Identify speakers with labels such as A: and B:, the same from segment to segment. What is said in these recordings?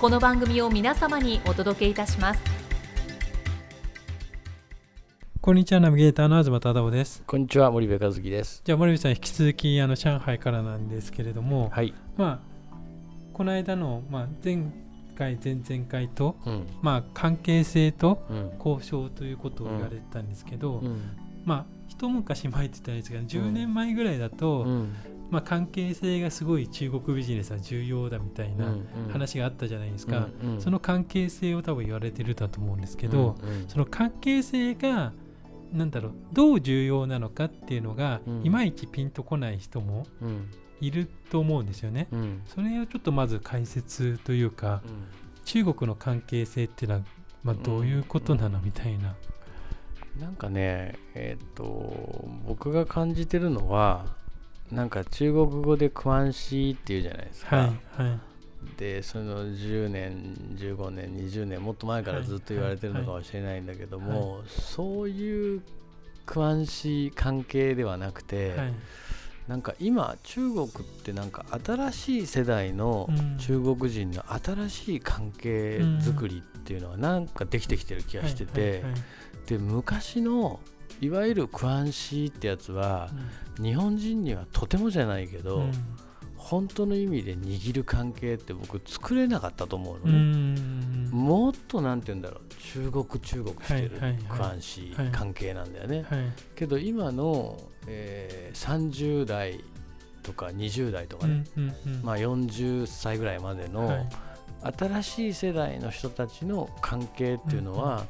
A: この番組を皆様にお届けいたします。
B: こんにちはナビゲーターの東忠夫です。
C: こんにちは森部和樹です。
B: じゃあ森部さん引き続きあの上海からなんですけれども、
C: はい。
B: まあこの間の、まあ、前回前々回と、
C: うん。
B: まあ、関係性と
C: うん。
B: 交渉ということを言われてたんですけど、
C: うん。
B: まあ一昔前って言ったらいいですけど10年前ぐらいだと、
C: うん
B: まあ、関係性がすごい中国ビジネスは重要だみたいな話があったじゃないですか、
C: うんうん。
B: その関係性を多分言われてるだと思うんですけど、
C: うんうん。
B: その関係性がなんだろうどう重要なのかっていうのが、
C: うん。
B: いまいちピンとこない人も
C: うん。
B: いると思うんですよね。
C: うん。
B: それをちょっとまず解説というか中国の関係性っていうのは、まあ、どういうことなのみたいな。
C: なんかねえっ、と僕が感じてるのはなんか中国語でクワンシーっていうじゃないですか、
B: はいはい。
C: でその10年15年20年もっと前からずっと言われてるのかもしれないんだけども、そういうクワンシー関係ではなくて、
B: はい。
C: なんか今中国ってなんか新しい世代の
B: うん。
C: 中国人の新しい関係づくりっていうのはなんかできてきてる気がしてて、
B: はいはいはい。
C: で昔のいわゆるクワンシーってやつは日本人にはとてもじゃないけど、
B: うん。
C: 本当の意味で握る関係って僕作れなかったと思う
B: う
C: のね、
B: ん。
C: もっとなんて言うんだろう。中国中国してる
B: はいはいはい。
C: クワンシ
B: はい
C: ー関係なんだよね、
B: はい。
C: けど今の、えー30代とか20代とかね、
B: うんうんうん。
C: まあ、40歳ぐらいまでの
B: はい。
C: 新しい世代の人たちの関係っていうのは、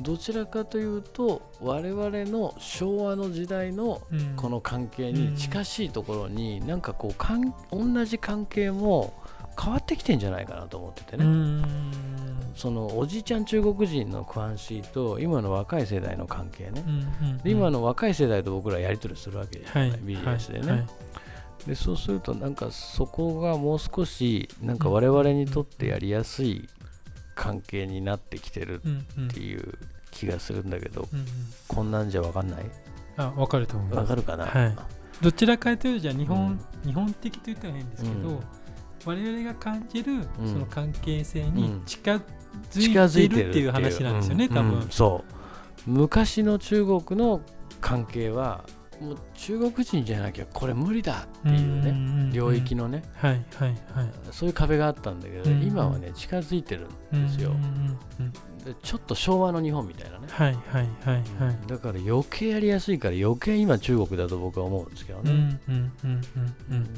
C: どちらかというと我々の昭和の時代の
B: うん。
C: この関係に近しいところになんかこうかん同じ関係も変わってきてんじゃないかなと思ってて
B: う
C: ね、
B: ん。
C: そのおじいちゃん中国人のクワンシーと今の若い世代の関係ね、
B: うんうん
C: で今の若い世代と僕らやり取りするわけですよね、
B: はい。
C: ビジネスでね、
B: はい。はい。
C: でそうするとなんかそこがもう少しなんか我々にとってやりやすい関係になってきてる
B: うんうん
C: っていう気がするんだけど、
B: うんうん。
C: こんなんじゃわかんない？
B: あ分かると思います
C: わかるかな、
B: はい。どちらかというとじゃあ日本、日本的と言ったら変ですけど、
C: うん。
B: 我々が感じる
C: ん。
B: その関係性に
C: うん。
B: 近
C: 近づいてる
B: づいてるっていう話なんですよね、
C: うん
B: 多分、
C: うん。そう。昔の中国の関係はもう中国人じゃなきゃこれ無理だっていうね、
B: ね
C: 領域のね。
B: はいはいはい。
C: そういう壁があったんだけど、
B: うん
C: 今はね近づいてるんですよ、
B: うんうん
C: ちょっと昭和の日本みたいなね、
B: はいはいはいはい。
C: だから余計やりやすいから余計今中国だと僕は思うんですけどね、
B: うんうんうんうんうん。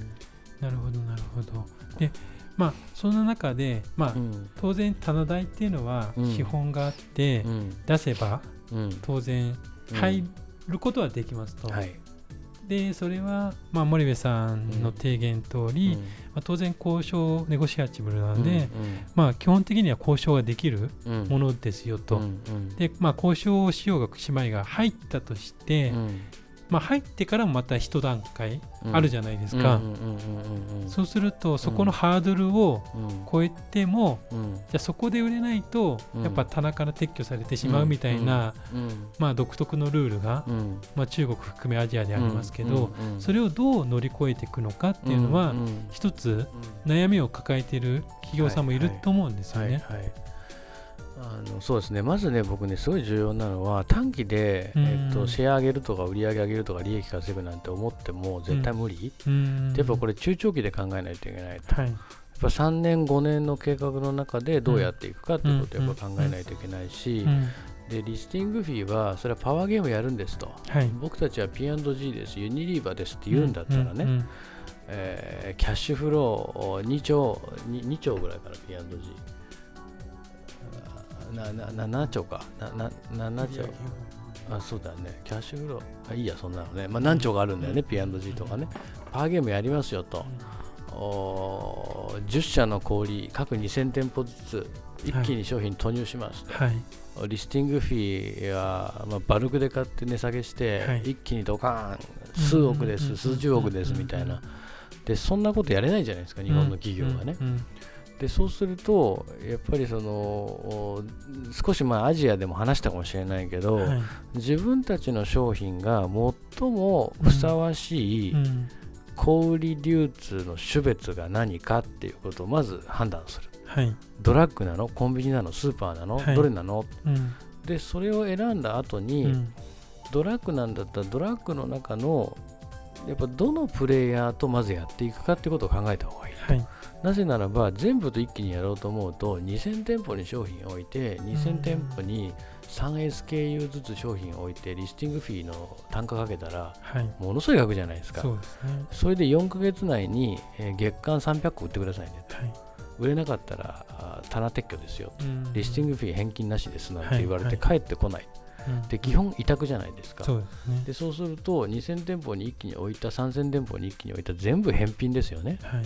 B: なるほどなるほど。でまあその中でまあ、
C: うん。
B: 当然棚代っていうのは
C: うん。
B: 資本があって、
C: うん。
B: 出せば
C: うん。
B: 当然入ることはできますと、
C: はい。
B: でそれは、まあ、森部さんの提言通り、まあ、当然交渉ネゴシアチブルなので、まあ、基本的には交渉ができる
C: うんうん。
B: ものですよと、
C: うんうん。
B: で、まあ、交渉をしようがしまいが入ったとして、
C: うん
B: まあ、入ってからもまた一段階
C: うん。
B: あるじゃないですか、そうするとそこのハードルを
C: うん。
B: 超えても、
C: うん。
B: じゃあそこで売れないと、
C: うん。
B: やっぱ棚から撤去されてしまうみたいな、
C: うん
B: まあ、独特のルールが、
C: うん。
B: まあ、中国含めアジアでありますけど、それをどう乗り越えていくのかっていうのは、一つ悩みを抱えている企業さんもいると思うんですよね。
C: はいはいあのそうですね。まずね僕ねすごい重要なのは短期で、
B: うん。
C: えっと、シェア上げるとか売り上げ上げるとか利益稼ぐなんて思っても絶対無理、
B: うん。
C: やっぱこれ中長期で考えないといけないと、
B: はい。
C: ぱ3年5年の計画の中でどうやっていくかっていうことをやっぱ考えないといけないし、でリスティングフィーはそれはパワーゲームやるんですと、はい、僕たちは P&G ですユニリーバーですって言うんだったらね、うん。うん。うん、えー、キャッシュフロー2兆 2, 2兆ぐらいから P&G なな7兆か。なな7兆あそうだね。キャッシュフロー。あいいやそんなのね、まあ、何兆があるんだよね、うん、P&G とかね。パワーゲームやりますよと、うん、お10社の小売各2000店舗ずつ一気に商品投入しますと、はい。リスティングフィーは、まあ、バルクで買って値下げして、はい、一気にドカーン数億です、数十億ですみたいな。でそんなことやれないじゃないですか日本の企業がね。でそうするとやっぱりその少しまあアジアでも話したかもしれないけど、はい、自分たちの商品が最もふさわしい小売流通の種別が何かっていうことをまず判断する。はい、ドラッグなの？コンビニなの？スーパーなの、はい、どれなの、うん、でそれを選んだ後に、うん、ドラッグなんだったらドラッグの中のやっぱどのプレイヤーとまずやっていくかってことを考えた方がいい、はい、なぜならば全部と一気にやろうと思うと2000店舗に商品を置いて2000店舗に 3SKU ずつ商品を置いてリスティングフィーの単価かけたら、ものすごい額じゃないですか、そ、ね、それで4か月内に、え月間300個売ってくださいね、はい。売れなかったら棚撤去ですよ、うん、リスティングフィー返金なしですなんて言われて帰ってこない、はいはい、で基本委託じゃないですか、そうで、ね、そうすると2000店舗に一気に置いた3000店舗に一気に置いた全部返品ですよね、はい、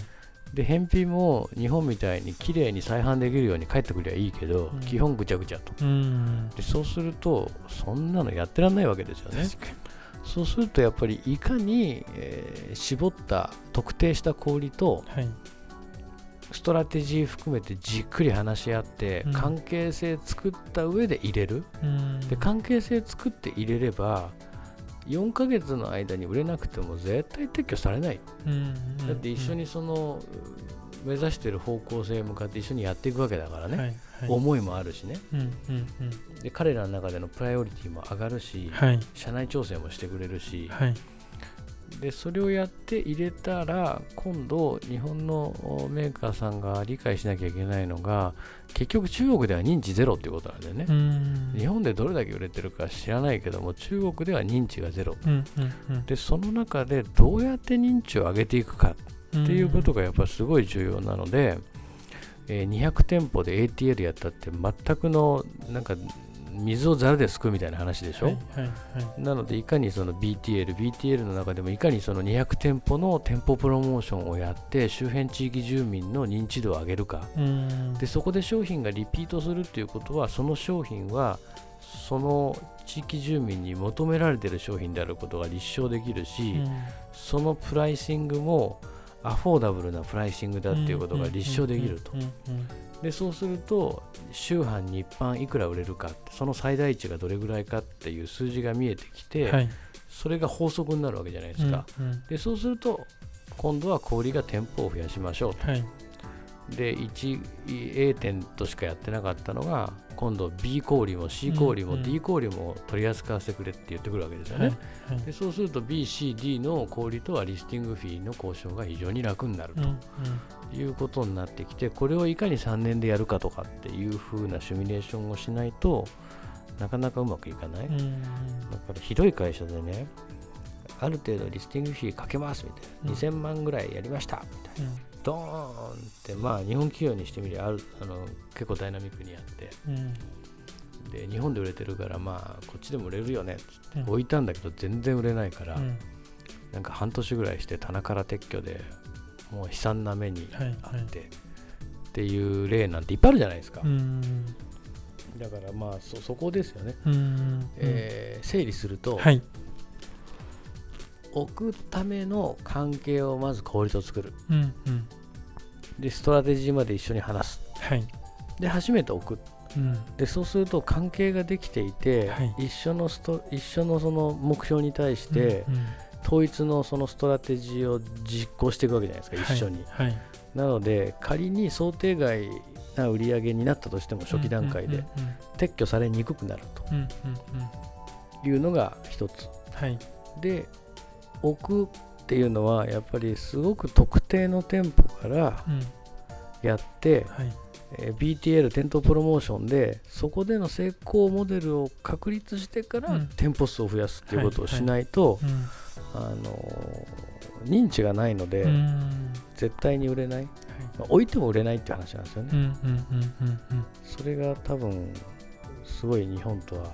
C: で返品も日本みたいに綺麗に再販できるように帰ってくりゃいいけど、うん、基本ぐちゃぐちゃと、うん、でそうするとそんなのやってらんないわけですよね。そうするとやっぱりいかに、えー、絞った特定した氷と、はい。ストラテジー含めてじっくり話し合って、関係性作った上で入れる、うん、で関係性作って入れれば4ヶ月の間に売れなくても絶対撤去されない、だって一緒にその目指している方向性に向かって一緒にやっていくわけだからね、はいはい、思いもあるしね、で彼らの中でのプライオリティも上がるし、はい、社内調整もしてくれるし、はいでそれをやって入れたら今度日本のメーカーさんが理解しなきゃいけないのが結局中国では認知ゼロっていうことなんだよね。日本でどれだけ売れてるか知らないけども中国では認知がゼロ、うんうんうん、でその中でどうやって認知を上げていくかっていうことがやっぱすごい重要なので、えー、200店舗で ATL やったって全くのなんか水をざるですくうみたいな話でしょ、はいはいはい、なのでいかにその BTL、BTL の中でもいかにその200店舗の店舗プロモーションをやって周辺地域住民の認知度を上げるか。でそこで商品がリピートするっていうことはその商品はその地域住民に求められている商品であることが立証できるしそのプライシングもアフォーダブルなプライシングだっていうことが立証できると。でそうすると週販に一般いくら売れるかその最大値がどれぐらいかっていう数字が見えてきて、はい、それが法則になるわけじゃないですか、うんうん、でそうすると今度は小売が店舗を増やしましょうと、はい、で 1A 店としかやってなかったのが今度 B 小売も C 小売も D 小売も取り扱わせてくれって言ってくるわけですよね、はいはい、でそうすると BCD の小売とはリスティングフィーの交渉が非常に楽になるということになってきてこれをいかに3年でやるかとかっていう風なシミュレーションをしないとなかなかうまくいかない、だからひどい会社でねある程度リスティングフィーかけますみたいな、うん、2000万ぐらいやりましたみたいな、うんドーンってまあ日本企業にしてみりゃあるあの結構ダイナミックにやって、うん、で日本で売れてるからまあこっちでも売れるよねって置いたんだけど全然売れないから、うん、なんか半年ぐらいして棚から撤去でもう悲惨な目にあって、はいはい、っていう例なんていっぱいあるじゃないですか。だからまあそそこですよね、えー、整理すると、はい、置くための関係をまず小売と作る、うんうん、でストラテジーまで一緒に話す、はい、で初めて置く、うん、でそうすると関係ができていて、はい、一緒のスト一緒のその目標に対して、うんうん、統一のそのストラテジーを実行していくわけじゃないですか一緒に、はい、なので仮に想定外な売り上げになったとしても初期段階で撤去されにくくなるというのが一つ、はい、で置くっていうのはやっぱりすごく特定の店舗からやって、
B: はい。
C: えー BTL 店頭プロモーションでそこでの成功モデルを確立してから
B: うん。
C: 店舗数を増やすっていうことを
B: はい
C: しないと、
B: うん。
C: あのー認知がないので、
B: うん。
C: 絶対に売れない、
B: はい。
C: まあ置いても売れないっていう話なんですよね、
B: うんうんうんうん
C: それが多分すごい日本とは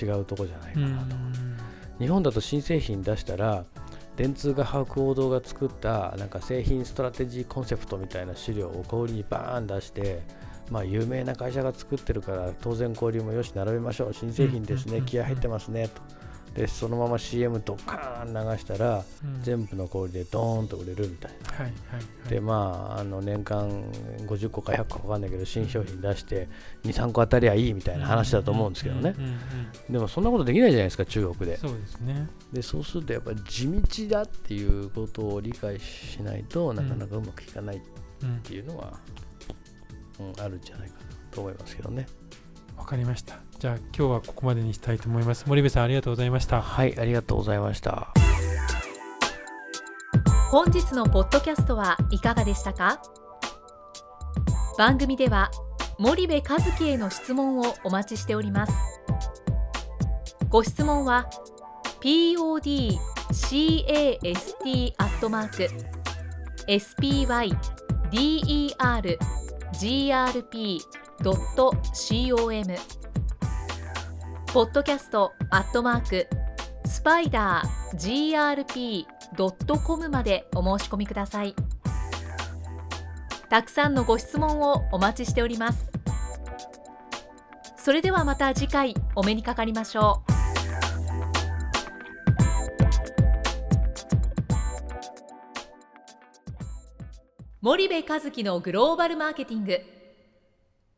C: 違うとこじゃないか
B: うん。
C: なと、日本だと新製品出したら電通が把握王道が作ったなんか製品ストラテジーコンセプトみたいな資料を小売りにバーン出してまあ有名な会社が作ってるから当然小売りもよし並べましょう。新製品ですね。
B: うん。
C: 気合入ってますね。とでそのまま CM ドカーン流したら
B: うん。
C: 全部の小売りでドーンと売れるみたいな。
B: はいはいはい。
C: でまあ、あの年間50個か100個か分かんないけど新商品出して23個当たりゃいいみたいな話だと思うんですけどね。
B: うんうんうん
C: でもそんなことできないじゃないですか中国で。
B: そうですね。
C: でそうするとやっぱり地道だっていうことを理解しないとなかなかうまくいかないっ
B: うん
C: ていうのは、うんあるんじゃないかなと思いますけどね
B: わかりました。じゃあ今日はここまでにしたいと思います。森部さんありがとうございました。
C: はいありがとうございました。
A: 本日のポッドキャストはいかがでしたか？番組では森部和樹への質問をお待ちしております。ご質問は podcast アットマーク spider.com ポッドキャストアットマークスパイダー grp.com までお申し込みください。たくさんのご質問をお待ちしております。それではまた次回お目にかかりましょう。森部和樹のグローバルマーケティング。